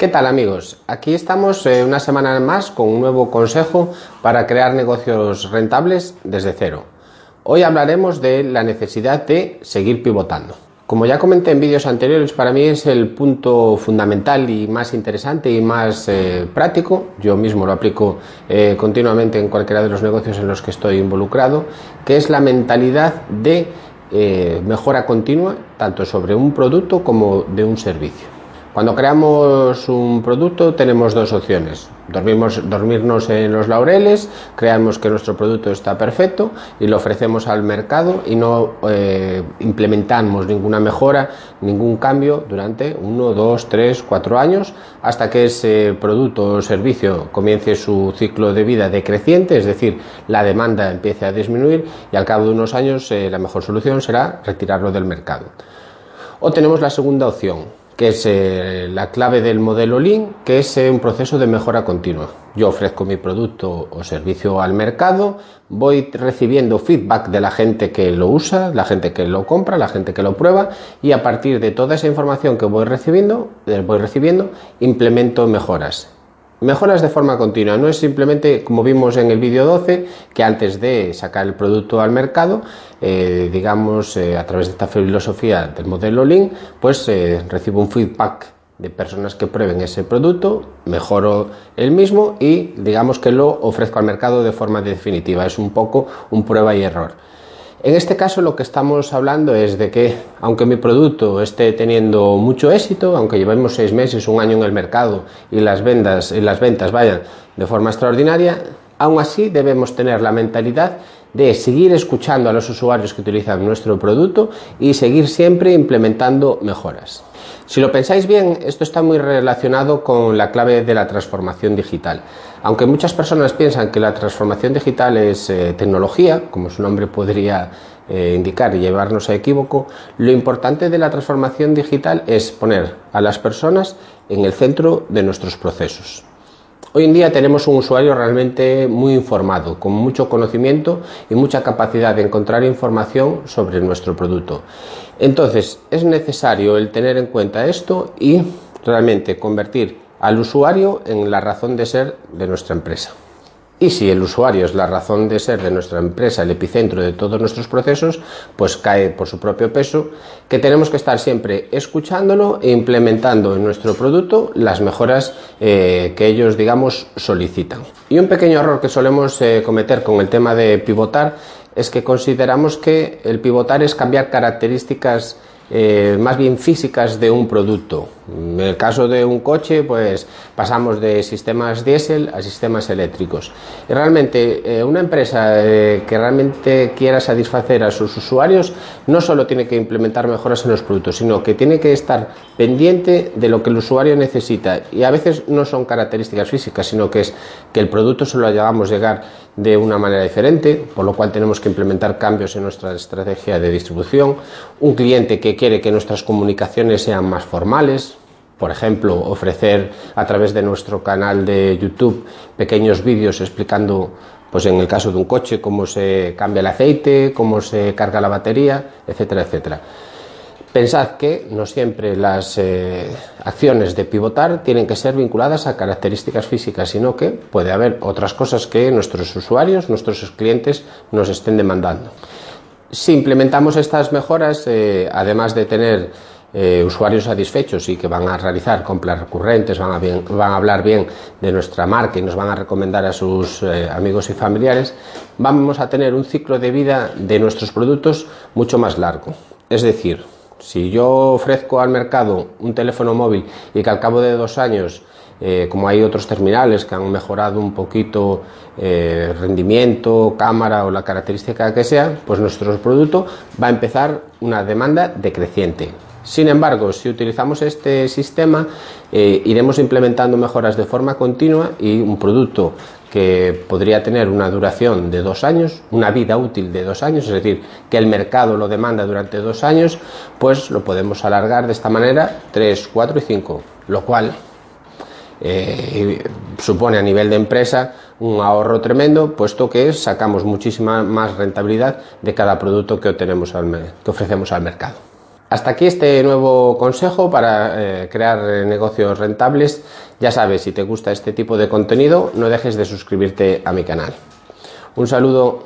¿Qué tal amigos? Aquí estamos eh, una semana más con un nuevo consejo para crear negocios rentables desde cero. Hoy hablaremos de la necesidad de seguir pivotando. Como ya comenté en vídeos anteriores, para mí es el punto fundamental y más interesante y más eh, práctico. Yo mismo lo aplico eh, continuamente en cualquiera de los negocios en los que estoy involucrado, que es la mentalidad de mejora continua, tanto sobre un producto como de un servicio. Cuando creamos un producto tenemos dos opciones. Dormimos, dormirnos en los laureles, creamos que nuestro producto está perfecto y lo ofrecemos al mercado y no eh, implementamos ninguna mejora, ningún cambio durante uno, dos, tres, cuatro años hasta que ese producto o servicio comience su ciclo de vida decreciente, es decir, la demanda empiece a disminuir y al cabo de unos años eh, la mejor solución será retirarlo del mercado. O tenemos la segunda opción, que es eh, la clave del modelo Lean, que es eh, un proceso de mejora continua. Yo ofrezco mi producto o servicio al mercado, voy recibiendo feedback de la gente que lo usa, la gente que lo compra, la gente que lo prueba y a partir de toda esa información que voy recibiendo, eh, voy recibiendo, implemento mejoras Mejoras de forma continua, no es simplemente como vimos en el vídeo 12, que antes de sacar el producto al mercado, eh, digamos, eh, a través de esta filosofía del modelo Lean, pues eh, recibo un feedback de personas que prueben ese producto, mejoro el mismo y digamos que lo ofrezco al mercado de forma definitiva. Es un poco un prueba y error. En este caso lo que estamos hablando es de que aunque mi producto esté teniendo mucho éxito, aunque llevemos seis meses, un año en el mercado y las ventas, y las ventas vayan de forma extraordinaria, aún así debemos tener la mentalidad de seguir escuchando a los usuarios que utilizan nuestro producto y seguir siempre implementando mejoras. Si lo pensáis bien, esto está muy relacionado con la clave de la transformación digital. Aunque muchas personas piensan que la transformación digital es eh, tecnología, como su nombre podría eh, indicar y llevarnos a equívoco, lo importante de la transformación digital es poner a las personas en el centro de nuestros procesos. Hoy en día tenemos un usuario realmente muy informado, con mucho conocimiento y mucha capacidad de encontrar información sobre nuestro producto. Entonces, es necesario el tener en cuenta esto y realmente convertir al usuario en la razón de ser de nuestra empresa. Y si el usuario es la razón de ser de nuestra empresa, el epicentro de todos nuestros procesos, pues cae por su propio peso, que tenemos que estar siempre escuchándolo e implementando en nuestro producto las mejoras eh, que ellos, digamos, solicitan. Y un pequeño error que solemos eh, cometer con el tema de pivotar es que consideramos que el pivotar es cambiar características eh, más bien físicas de un producto. En el caso de un coche, pues pasamos de sistemas diésel a sistemas eléctricos. Y realmente eh, una empresa eh, que realmente quiera satisfacer a sus usuarios no solo tiene que implementar mejoras en los productos, sino que tiene que estar pendiente de lo que el usuario necesita. Y a veces no son características físicas, sino que es que el producto se lo hagamos llegar de una manera diferente, por lo cual tenemos que implementar cambios en nuestra estrategia de distribución. Un cliente que quiere que nuestras comunicaciones sean más formales, por ejemplo, ofrecer a través de nuestro canal de YouTube pequeños vídeos explicando, pues en el caso de un coche, cómo se cambia el aceite, cómo se carga la batería, etcétera, etcétera. Pensad que no siempre las eh, acciones de pivotar tienen que ser vinculadas a características físicas, sino que puede haber otras cosas que nuestros usuarios, nuestros clientes nos estén demandando. Si implementamos estas mejoras, eh, además de tener eh, usuarios satisfechos y que van a realizar compras recurrentes, van a, van a, hablar bien de nuestra marca y nos van a recomendar a sus amigos y familiares, vamos a tener un ciclo de vida de nuestros productos mucho más largo. Es decir, si yo ofrezco al mercado un teléfono móvil y que al cabo de dos años, eh, como hay otros terminales que han mejorado un poquito eh, rendimiento, cámara o la característica que sea, pues nuestro producto va a empezar una demanda decreciente. Sin embargo, si utilizamos este sistema, eh, iremos implementando mejoras de forma continua y un producto que podría tener una duración de dos años, una vida útil de dos años, es decir, que el mercado lo demanda durante dos años, pues lo podemos alargar de esta manera tres, cuatro y cinco, lo cual eh, supone a nivel de empresa un ahorro tremendo, puesto que sacamos muchísima más rentabilidad de cada producto que, obtenemos que ofrecemos al mercado. Hasta aquí este nuevo consejo para eh, crear negocios rentables. Ya sabes, si te gusta este tipo de contenido, no dejes de suscribirte a mi canal. Un saludo.